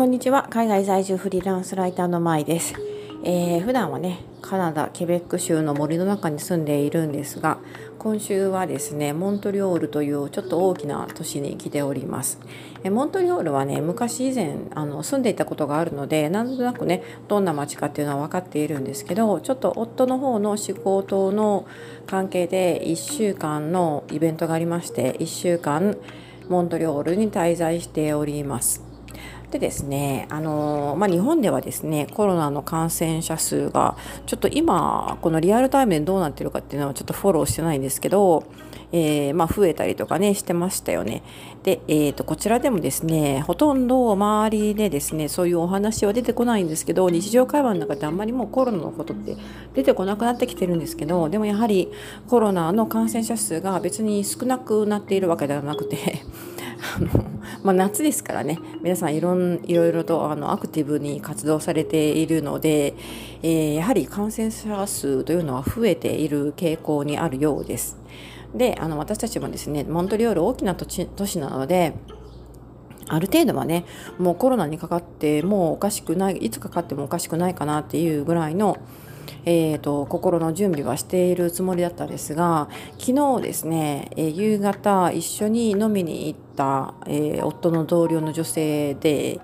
こんにちは。海外在住フリーランスライターのまいです、えー、普段はねカナダケベック州の森の中に住んでいるんですが今週はですねモントリオールというちょっと大きな都市に来ております。えモントリオールはね昔以前あの住んでいたことがあるのでなんとなくねどんな街かっていうのは分かっているんですけどちょっと夫の方の仕事の関係で1週間のイベントがありまして1週間モントリオールに滞在しております。でですね、あのまあ、日本ではですねコロナの感染者数がちょっと今このリアルタイムでどうなってるかっていうのはちょっとフォローしてないんですけど、えー、まあ、増えたりとかねしてましたよね。で、えー、とこちらでもですねほとんど周りでですねそういうお話は出てこないんですけど日常会話の中であんまりもうコロナのことって出てこなくなってきてるんですけどでもやはりコロナの感染者数が別に少なくなっているわけではなくてあのまあ、夏ですからね皆さんいろんいろいろとあのアクティブに活動されているので、えー、やはり感染者数というのは増えている傾向にあるようです。であの私たちもですねモントリオール大きな都市なのである程度はねもうコロナにかかってもうおかしくないいつかかってもおかしくないかなっていうぐらいのえーと、心の準備はしているつもりだったんですが昨日ですね、え、夕方一緒に飲みに行った、えー、夫の同僚の女性で、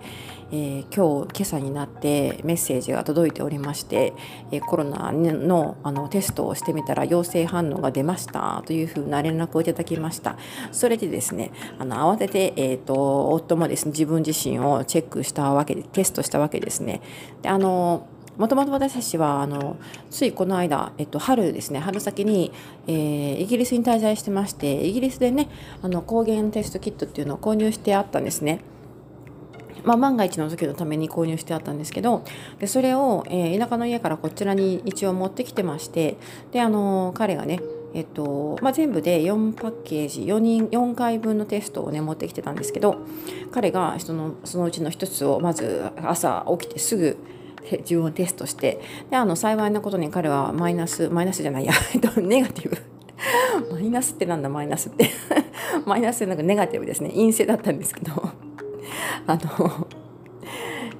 えー、今日今朝になってメッセージが届いておりまして、えコロナのあのテストをしてみたら陽性反応が出ましたというふうな連絡をいただきました。それでですねあの慌てて、えーと、夫もですね自分自身をチェックしたわけでテストしたわけですね。であのもともと私たちはあのついこの間、えっと、春ですね春先に、えー、イギリスに滞在してましてイギリスでねあの抗原テストキットっていうのを購入してあったんですね。まあ、万が一の時のために購入してあったんですけどでそれを、えー、田舎の家からこちらに一応持ってきてましてであの彼がねえっとまあ、全部で4パッケージ4人4回分のテストをね持ってきてたんですけど彼がそのそのうちの1つをまず朝起きてすぐ自分をテストして。であの幸いなことに彼はマイナスマイナスじゃないや。ネガティブ。マイナスってなんだ？マイナスって。マイナスってなんかネガティブですね。陰性だったんですけど。あの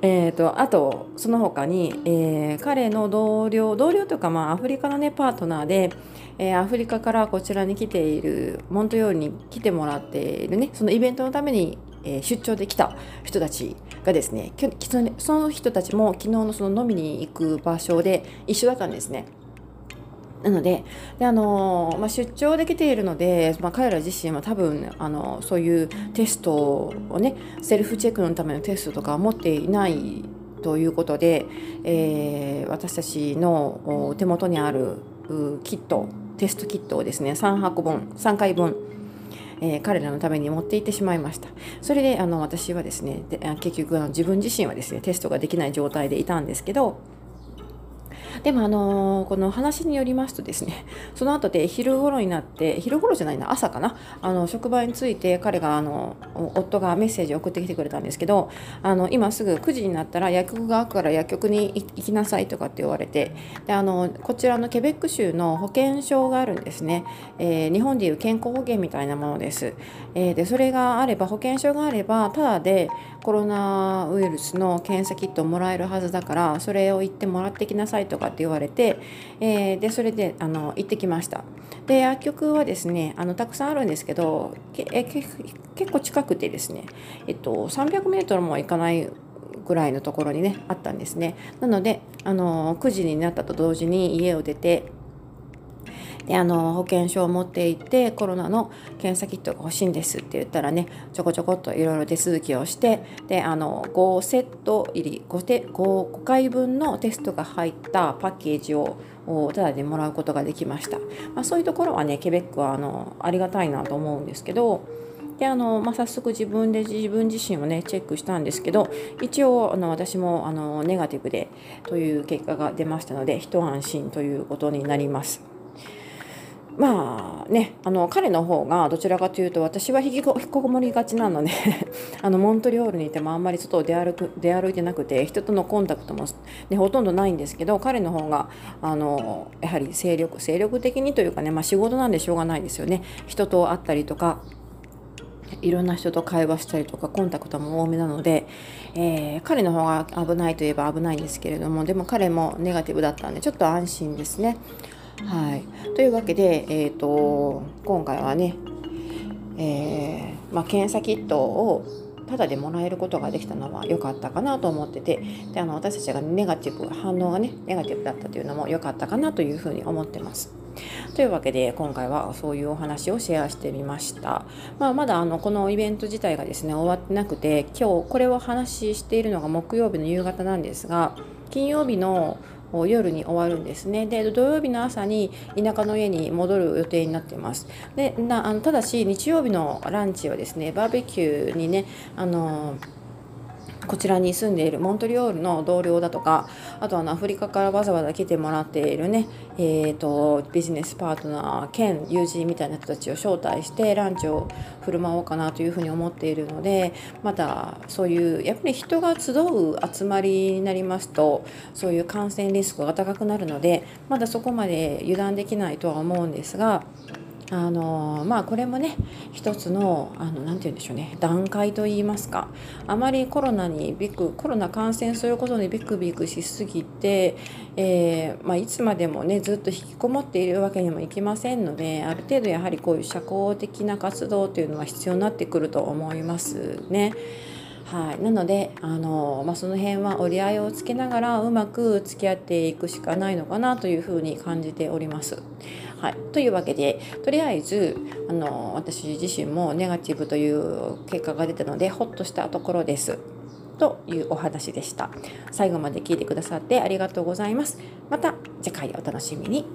えーと、あとその他に、えー、彼の同僚同僚というか、まあ、アフリカの、ね、パートナーで、えー、アフリカからこちらに来ているモントヨールに来てもらっているねそのイベントのためにえ出張で来た人たちがですねその人たちも昨日のその飲みに行く場所で一緒だったんですね。なのでで、あのまあ、出張で来ているので、まあ、彼ら自身は多分あのそういうテストをねセルフチェックのためのテストとかは持っていないということで、えー、私たちの手元にあるキットテストキットをですね3箱分3回分えー、彼らのために持って行ってしまいました。それであの私はですねで結局あの自分自身はですねテストができない状態でいたんですけどでもあのこの話によりますとですね その後で昼頃になって昼頃じゃないな朝かなあの職場について彼があの夫がメッセージを送ってきてくれたんですけどあの今すぐ9時になったら薬局が開くから薬局に行きなさいとかって言われてであのこちらのケベック州の保険証があるんですね、えー、日本でいう健康保険みたいなものです、えー、でそれがあれば保険証があればただでコロナウイルスの検査キットをもらえるはずだからそれを言ってもらってきなさいとかって言われて、えー、でそれであの行ってきました。で薬局はですねあのたくさんあるんですけどえ結構近くてですね、えっと、300m も行かないぐらいのところにねあったんですね。なのであの9時になったと同時に家を出てであの保険証を持っていてコロナの検査キットが欲しいんですって言ったらねちょこちょこっといろいろ手続きをしてであの5セット入り 5, て 5, 5回分のテストが入ったパッケージをただでもらうことができました、まあ、そういうところはねケベックはあのありがたいなと思うんですけどであの、まあ、早速自分で自分自身をねチェックしたんですけど一応あの私もあのネガティブでという結果が出ましたので一安心ということになります。まあねあの彼の方がどちらかというと私は引きこもりがちなので あのモントリオールにいてもあんまり外を出歩く出歩いてなくて人とのコンタクトも、ね、ほとんどないんですけど彼の方があのやはり精力精力的にというかね、まあ、仕事なんでしょうがないですよね人と会ったりとかいろんな人と会話したりとかコンタクトも多めなので、えー、彼の方が危ないといえば危ないんですけれどもでも彼もネガティブだったんでちょっと安心ですね。はい、というわけで、えーと、今回はね、えー、まあ、検査キットをタダでもらえることができたのは良かったかなと思っててであの私たちがネガティブ反応がねネガティブだったというのも良かったかなというふうに思ってます。というわけで今回はそういうお話をシェアしてみました。まあ、まだあのこのイベント自体がですね終わってなくて今日これを話しているのが木曜日の夕方なんですが金曜日の夜に終わるんですね。で土曜日の朝に田舎の家に戻る予定になってます。でなあのただし日曜日のランチはですねバーベキューにねあのこちらに住んでいるモントリオールの同僚だとかあとはアフリカからわざわざ来てもらっているね、えーと、ビジネスパートナー兼友人みたいな人たちを招待してランチを振る舞おうかなというふうに思っているのでまたそういうやっぱり人が集う集まりになりますとそういう感染リスクが高くなるのでまだそこまで油断できないとは思うんですがあのまあこれもね一つの何て言うんでしょうね段階といいますかあまりコロナにビクコロナ感染することにビクビクしすぎて、えー、まあ、いつまでもねずっと引きこもっているわけにもいきませんのである程度やはりこういう社交的な活動というのは必要になってくると思いますね。はい、なのであの、まあ、その辺は折り合いをつけながらうまく付き合っていくしかないのかなというふうに感じております。はい、というわけでとりあえずあの私自身もネガティブという結果が出たのでほっとしたところです。というお話でした。最後まで聞いてくださってありがとうございます。また次回お楽しみに。